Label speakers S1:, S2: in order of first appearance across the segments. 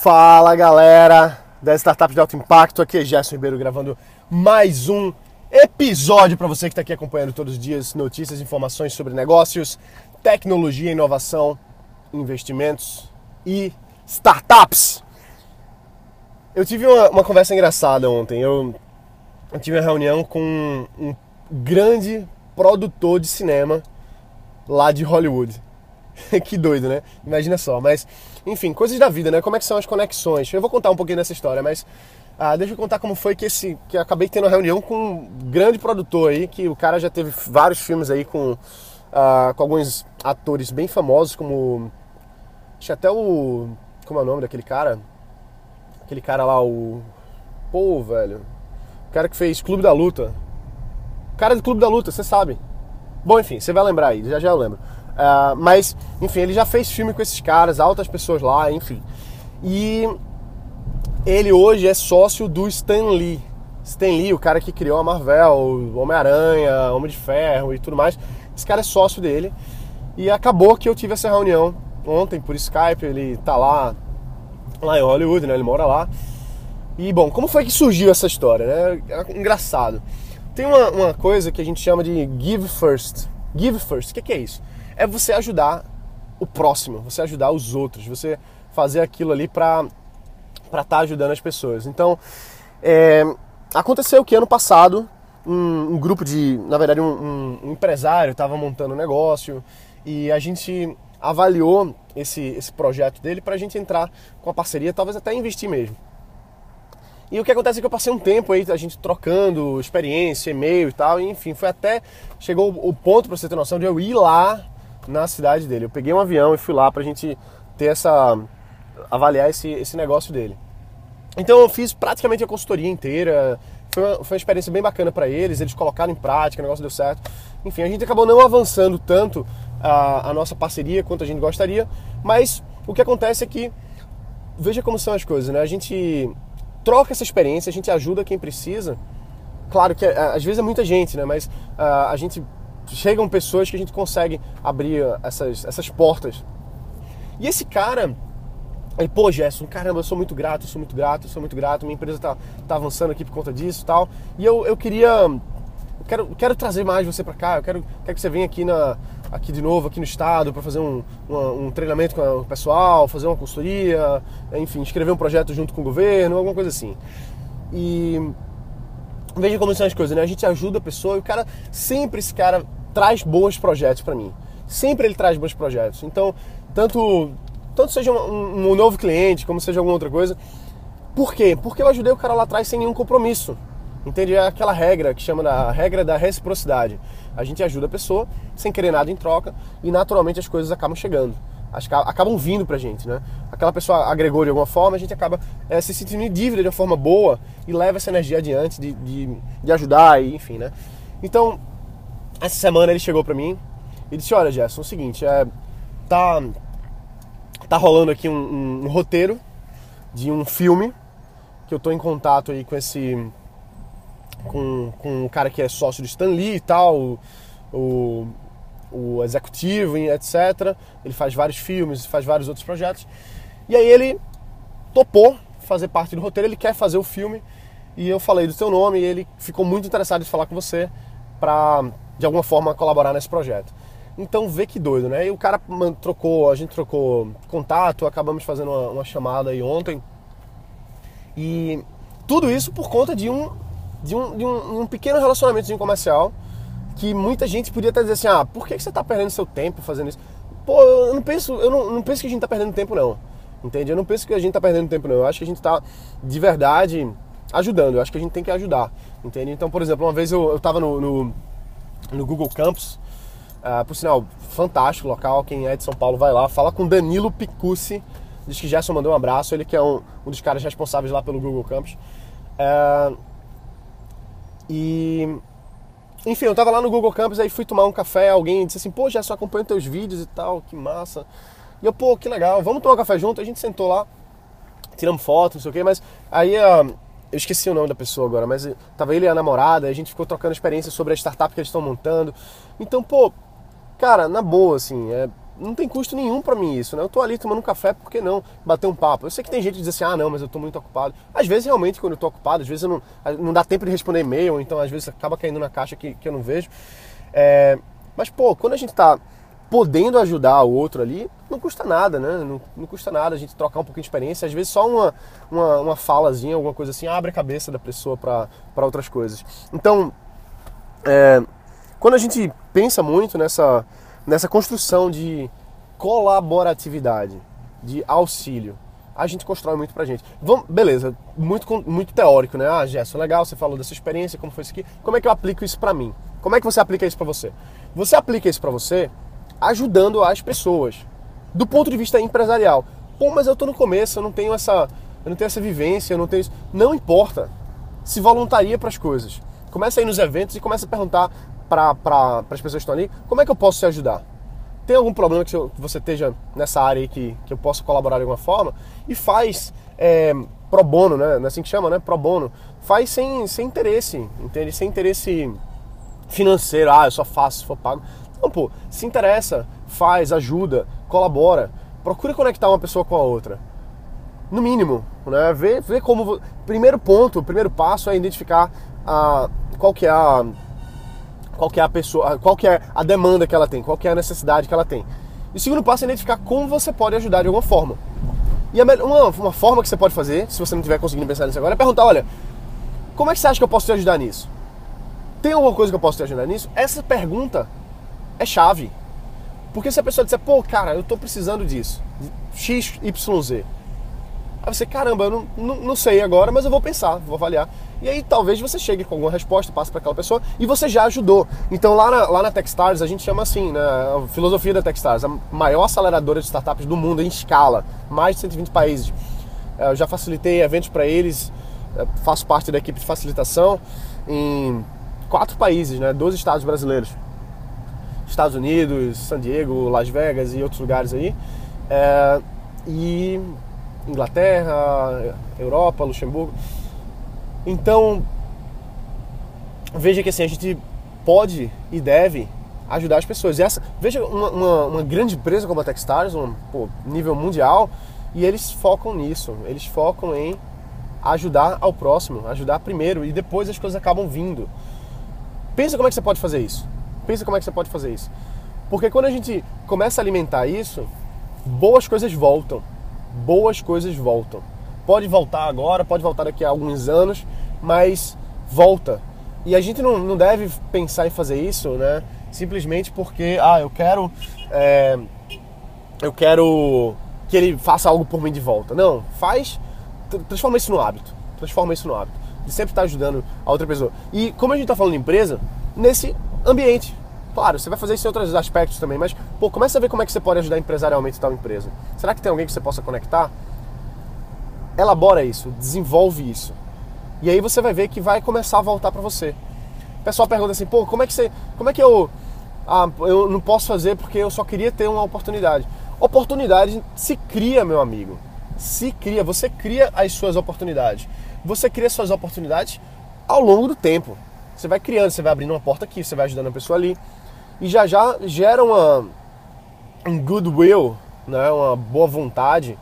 S1: Fala galera das startups de alto impacto, aqui é Gerson Ribeiro gravando mais um episódio para você que está aqui acompanhando todos os dias notícias, informações sobre negócios, tecnologia, inovação, investimentos e startups. Eu tive uma, uma conversa engraçada ontem. Eu, eu tive uma reunião com um grande produtor de cinema lá de Hollywood. que doido, né? Imagina só. Mas, enfim, coisas da vida, né? Como é que são as conexões? Eu vou contar um pouquinho dessa história, mas ah, deixa eu contar como foi que esse. que eu acabei tendo uma reunião com um grande produtor aí, que o cara já teve vários filmes aí com, ah, com alguns atores bem famosos, como. Tinha até o. Como é o nome daquele cara? Aquele cara lá, o. Pô, velho. O cara que fez Clube da Luta. O cara do Clube da Luta, você sabe. Bom, enfim, você vai lembrar aí, já já eu lembro. Uh, mas, enfim, ele já fez filme com esses caras, altas pessoas lá, enfim. E ele hoje é sócio do Stan Lee. Stan Lee, o cara que criou a Marvel, Homem-Aranha, Homem de Ferro e tudo mais. Esse cara é sócio dele. E acabou que eu tive essa reunião ontem por Skype. Ele tá lá, lá em Hollywood, né? Ele mora lá. E bom, como foi que surgiu essa história, né? É engraçado. Tem uma, uma coisa que a gente chama de give first. Give first, o que, que é isso? É você ajudar o próximo, você ajudar os outros, você fazer aquilo ali para estar tá ajudando as pessoas. Então, é, aconteceu que ano passado um, um, grupo de, na verdade, um, um empresário estava montando um negócio e a gente avaliou esse, esse projeto dele para a gente entrar com a parceria, talvez até investir mesmo. E o que acontece é que eu passei um tempo aí, a gente trocando experiência, e-mail e tal, e enfim, foi até. Chegou o ponto, para você ter noção, de eu ir lá na cidade dele. Eu peguei um avião e fui lá pra gente ter essa. avaliar esse, esse negócio dele. Então eu fiz praticamente a consultoria inteira. Foi uma, foi uma experiência bem bacana para eles, eles colocaram em prática, o negócio deu certo. Enfim, a gente acabou não avançando tanto a, a nossa parceria quanto a gente gostaria, mas o que acontece é que, veja como são as coisas, né? A gente troca essa experiência, a gente ajuda quem precisa. Claro que às vezes é muita gente, né? Mas uh, a gente chegam pessoas que a gente consegue abrir essas, essas portas. E esse cara, ele, pô, Gerson, caramba, eu sou muito grato, sou muito grato, sou muito grato, minha empresa tá, tá avançando aqui por conta disso e tal. E eu, eu queria. Eu quero, quero trazer mais você para cá, eu quero, quero que você venha aqui, na, aqui de novo, aqui no estado, para fazer um, um, um, treinamento com o pessoal, fazer uma consultoria, enfim, escrever um projeto junto com o governo, alguma coisa assim. E veja como são as coisas, né? A gente ajuda a pessoa e o cara, sempre esse cara traz bons projetos para mim. Sempre ele traz bons projetos. Então, tanto, tanto seja um, um, novo cliente, como seja alguma outra coisa. Por quê? Porque eu ajudei o cara lá atrás sem nenhum compromisso. Entende? É aquela regra que chama da regra da reciprocidade. A gente ajuda a pessoa sem querer nada em troca e naturalmente as coisas acabam chegando. Acabam vindo pra gente, né? Aquela pessoa agregou de alguma forma, a gente acaba é, se sentindo em dívida de uma forma boa e leva essa energia adiante de, de, de ajudar, e, enfim, né? Então, essa semana ele chegou pra mim e disse: Olha, Gerson, é o seguinte, é, tá, tá rolando aqui um, um, um, roteiro de um filme que eu tô em contato aí com esse. com, com um cara que é sócio do Stan Lee e tal, o, o, o executivo, etc. Ele faz vários filmes, faz vários outros projetos. E aí ele topou fazer parte do roteiro, ele quer fazer o filme. E eu falei do seu nome e ele ficou muito interessado em falar com você para de alguma forma colaborar nesse projeto. Então vê que doido, né? E o cara trocou, a gente trocou contato, acabamos fazendo uma, uma chamada aí ontem. E tudo isso por conta de um, de um, de um, um pequeno relacionamento comercial que muita gente podia até dizer assim, ah, por que você está perdendo seu tempo fazendo isso? Pô, eu não penso, eu não, não penso que a gente está perdendo tempo não, entende? Eu não penso que a gente está perdendo tempo não, eu acho que a gente está de verdade ajudando, eu acho que a gente tem que ajudar, entende? Então, por exemplo, uma vez eu, eu tava no, no no Google Campus. Uh, por sinal, fantástico local. Quem é de São Paulo vai lá. Fala com Danilo Picucci. Diz que Gerson mandou um abraço. Ele que é um, um dos caras responsáveis lá pelo Google Campus. Uh, e. Enfim, eu tava lá no Google Campus, aí fui tomar um café. Alguém disse assim: pô, Gerson, acompanho teus vídeos e tal, que massa. E eu, pô, que legal, vamos tomar um café junto. A gente sentou lá, tiramos foto, não sei o quê, mas aí. Uh, eu esqueci o nome da pessoa agora, mas tava ele e a namorada, a gente ficou trocando experiências sobre a startup que eles estão montando. Então, pô, cara, na boa, assim, é, não tem custo nenhum para mim isso, né? Eu tô ali tomando um café, por que não bater um papo? Eu sei que tem gente que diz assim, ah, não, mas eu tô muito ocupado. Às vezes, realmente, quando eu tô ocupado, às vezes não, não dá tempo de responder e-mail, então às vezes acaba caindo na caixa que, que eu não vejo. É, mas, pô, quando a gente tá podendo ajudar o outro ali, não custa nada, né? Não, não, custa nada a gente trocar um pouquinho de experiência. Às vezes só uma, uma, uma falazinha, alguma coisa assim, abre a cabeça da pessoa para outras coisas. Então, é, quando a gente pensa muito nessa, nessa construção de colaboratividade, de auxílio, a gente constrói muito pra gente. Vamos, beleza, muito, muito teórico, né? Ah, Gerson, legal, você falou dessa experiência, como foi isso aqui. Como é que eu aplico isso pra mim? Como é que você aplica isso pra você? Você aplica isso pra você ajudando as pessoas, do ponto de vista empresarial. Pô, mas eu tô no começo, eu não tenho essa, eu não tenho essa vivência, eu não tenho isso. Não importa. Se voluntaria para as coisas. Começa a ir nos eventos e começa a perguntar para pra, as pessoas que estão ali, como é que eu posso te ajudar? Tem algum problema que você esteja nessa área aí que, que eu possa colaborar de alguma forma? E faz é, pro bono, né? Não é assim que chama, né? Pro bono. Faz sem, sem interesse, entende? Sem interesse financeiro. Ah, eu só faço se for pago. Não, pô, se interessa, faz, ajuda, colabora. Procura conectar uma pessoa com a outra. No mínimo, né? Vê, vê como. Primeiro ponto, primeiro passo é identificar a, qual que é a qual que é a pessoa, qual que é a demanda que ela tem, qual que é a necessidade que ela tem. E o segundo passo é identificar como você pode ajudar de alguma forma. E uma, uma forma que você pode fazer, se você não estiver conseguindo pensar nisso agora, é perguntar, olha, como é que você acha que eu posso te ajudar nisso? Tem alguma coisa que eu posso te ajudar nisso? Essa pergunta é chave. Porque se a pessoa disser, pô, cara, eu estou precisando disso, X, Y, Z. Aí você, caramba, eu não, não, não, sei agora, mas eu vou pensar, vou avaliar. E aí talvez você chegue com alguma resposta, passe para aquela pessoa e você já ajudou. Então lá na, lá na Techstars a gente chama assim, né, a filosofia da Techstars, a maior aceleradora de startups do mundo em escala, mais de 120 países. É, eu já facilitei eventos para eles, é, faço parte da equipe de facilitação em quatro países, né, 12 estados brasileiros. Estados Unidos, San Diego, Las Vegas e outros lugares aí. É, e Inglaterra, Europa, Luxemburgo. Então, veja que assim, a gente pode e deve ajudar as pessoas. E essa, veja uma, uma, uma grande empresa como a Techstars, um pô, nível mundial, e eles focam nisso. Eles focam em ajudar ao próximo, ajudar primeiro e depois as coisas acabam vindo. Pensa como é que você pode fazer isso. Pensa como é que você pode fazer isso. Porque quando a gente começa a alimentar isso, boas coisas voltam. Boas coisas voltam. Pode voltar agora, pode voltar daqui a alguns anos, mas volta. E a gente não, não deve pensar em fazer isso, né? Simplesmente porque, ah, eu quero. É, eu quero que ele faça algo por mim de volta. Não, faz. Transforma isso no hábito. Transforma isso no hábito. De sempre estar ajudando a outra pessoa. E como a gente está falando de empresa, nesse ambiente. Claro, você vai fazer isso em outros aspectos também, mas pô, começa a ver como é que você pode ajudar empresarialmente tal empresa. Será que tem alguém que você possa conectar? Elabora isso, desenvolve isso. E aí você vai ver que vai começar a voltar para você. O pessoal pergunta assim, pô, como é que você, como é que eu ah, eu não posso fazer porque eu só queria ter uma oportunidade. Oportunidade se cria, meu amigo. Se cria, você cria as suas oportunidades. Você cria suas oportunidades ao longo do tempo. Você vai criando, você vai abrindo uma porta aqui, você vai ajudando a pessoa ali. E já já gera uma, um goodwill, né, uma boa vontade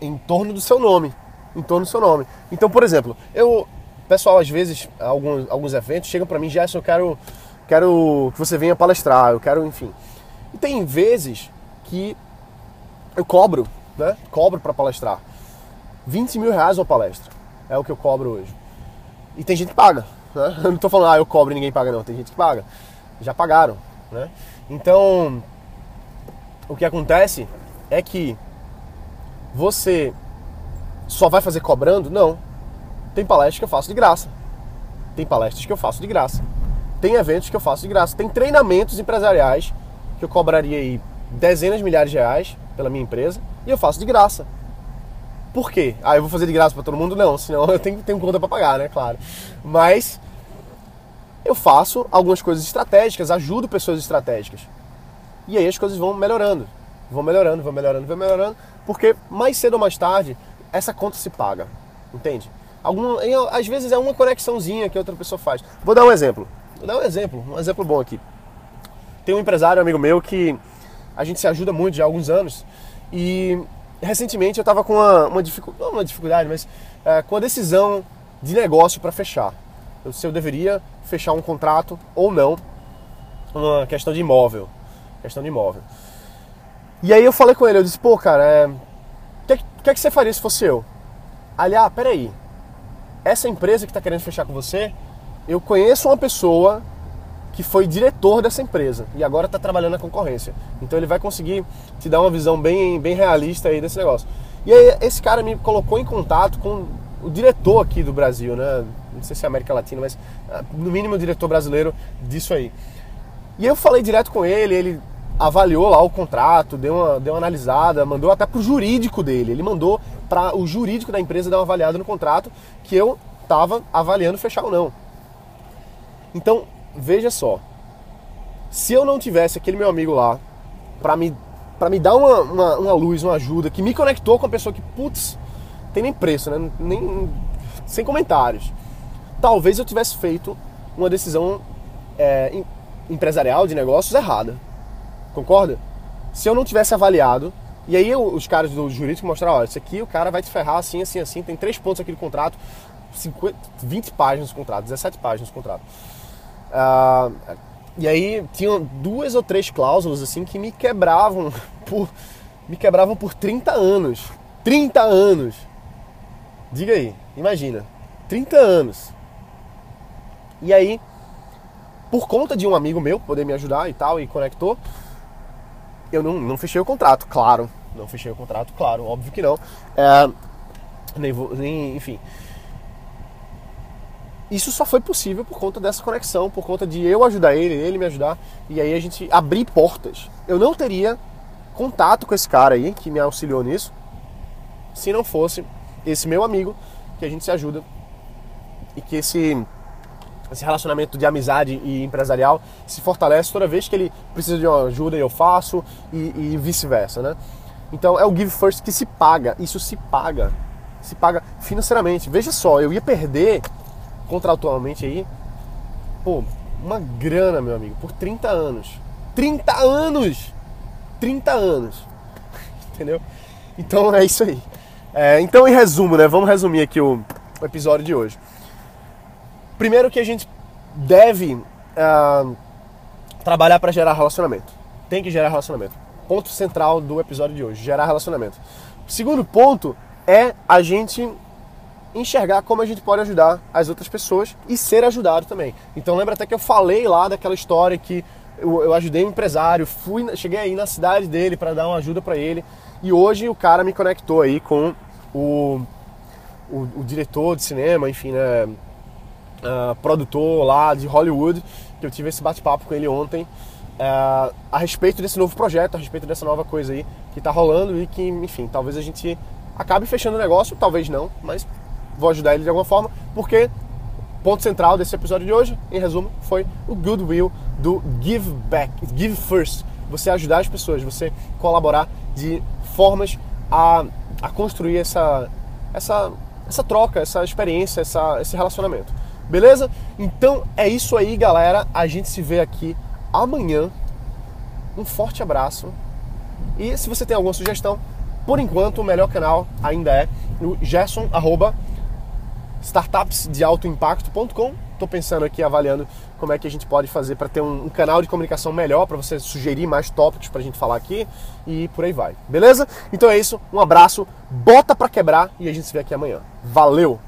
S1: em torno do seu nome. Em torno do seu nome. Então, por exemplo, eu. Pessoal, às vezes, alguns, alguns eventos chegam para mim, Gerson, eu quero, quero que você venha palestrar, eu quero, enfim. E tem vezes que eu cobro, né? Cobro para palestrar. 20 mil reais uma palestra. É o que eu cobro hoje. E tem gente que paga. Né? Eu não estou falando, ah, eu cobro e ninguém paga, não. Tem gente que paga. Já pagaram. Né? Então, o que acontece é que você só vai fazer cobrando? Não. Tem palestras que eu faço de graça. Tem palestras que eu faço de graça. Tem eventos que eu faço de graça. Tem treinamentos empresariais que eu cobraria aí dezenas de milhares de reais pela minha empresa e eu faço de graça. Por quê? Ah, eu vou fazer de graça para todo mundo? Não, senão eu tenho, tenho conta para pagar, né? Claro. Mas eu faço algumas coisas estratégicas, ajudo pessoas estratégicas. E aí as coisas vão melhorando, vão melhorando, vão melhorando, vão melhorando, porque mais cedo ou mais tarde essa conta se paga, entende? Algum, às vezes é uma conexãozinha que outra pessoa faz. Vou dar um exemplo, vou dar um exemplo, um exemplo bom aqui. Tem um empresário amigo meu que a gente se ajuda muito já há alguns anos. E recentemente eu estava com uma, uma dificuldade, não uma dificuldade, mas é, com a decisão de negócio para fechar. Eu, se eu deveria fechar um contrato ou não, uma questão de imóvel. Questão de imóvel. E aí eu falei com ele, eu disse, pô, cara, o é, que, que, é que você faria se fosse eu? Ali, ah, peraí, essa empresa que está querendo fechar com você, eu conheço uma pessoa que foi diretor dessa empresa e agora está trabalhando na concorrência. Então ele vai conseguir te dar uma visão bem, bem realista aí desse negócio. E aí esse cara me colocou em contato com o diretor aqui do Brasil, né? Não sei se é América Latina, mas ah, no mínimo o diretor brasileiro disso aí. E eu falei direto com ele, ele avaliou lá o contrato, deu uma, deu uma analisada, mandou até pro jurídico dele. Ele mandou para o jurídico da empresa dar uma avaliada no contrato que eu estava avaliando fechar ou não. Então, veja só. Se eu não tivesse aquele meu amigo lá para me, pra me dar uma, uma, uma, luz, uma ajuda, que me conectou com a pessoa que, putz, tem nem preço, né? Nem, sem comentários. Talvez eu tivesse feito uma decisão é, empresarial de negócios errada. Concorda? Se eu não tivesse avaliado, e aí os caras do jurídico mostraram, olha, isso aqui o cara vai te ferrar assim, assim, assim, tem três pontos aqui no contrato, 50, 20 páginas do contrato, 17 páginas do contrato. Uh, e aí tinham duas ou três cláusulas assim que me quebravam por me quebravam por 30 anos. 30 anos. Diga aí, imagina. 30 anos. E aí, por conta de um amigo meu poder me ajudar e tal, e conectou, eu não, não fechei o contrato, claro. Não fechei o contrato, claro, óbvio que não. É, nem, vou, nem, enfim. Isso só foi possível por conta dessa conexão, por conta de eu ajudar ele, ele me ajudar, e aí a gente abrir portas. Eu não teria contato com esse cara aí, que me auxiliou nisso, se não fosse esse meu amigo, que a gente se ajuda, e que esse esse relacionamento de amizade e empresarial se fortalece toda vez que ele precisa de uma ajuda e eu faço e, e vice-versa, né? Então é o give first que se paga, isso se paga, se paga financeiramente. Veja só, eu ia perder contratualmente aí, pô, uma grana, meu amigo, por 30 anos. 30 anos! 30 anos! Entendeu? Então é isso aí. É, então, em resumo, né? Vamos resumir aqui o, o episódio de hoje. Primeiro que a gente deve uh, trabalhar para gerar relacionamento. Tem que gerar relacionamento. Ponto central do episódio de hoje, gerar relacionamento. Segundo ponto é a gente enxergar como a gente pode ajudar as outras pessoas e ser ajudado também. Então lembra até que eu falei lá daquela história que eu, eu ajudei um empresário, fui, cheguei aí na cidade dele para dar uma ajuda para ele e hoje o cara me conectou aí com o, o, o diretor de cinema, enfim, né, uh, produtor lá de Hollywood, que eu tive esse bate-papo com ele ontem, uh, a respeito desse novo projeto, a respeito dessa nova coisa aí que está rolando e que, enfim, talvez a gente acabe fechando o negócio, talvez não, mas vou ajudar ele de alguma forma, porque ponto central desse episódio de hoje, em resumo, foi o goodwill do give back, give first. Você ajudar as pessoas, você colaborar de formas a, a construir essa, essa, essa troca, essa experiência, essa, esse relacionamento. Beleza? Então é isso aí, galera. A gente se vê aqui amanhã. Um forte abraço. E se você tem alguma sugestão, por enquanto o melhor canal ainda é o Gerson, startupsdealtoimpacto.com. Estou pensando aqui, avaliando como é que a gente pode fazer para ter um, um, canal de comunicação melhor, para você sugerir mais tópicos para a gente falar aqui e por aí vai. Beleza? Então é isso, um abraço, bota para quebrar e a gente se vê aqui amanhã. Valeu!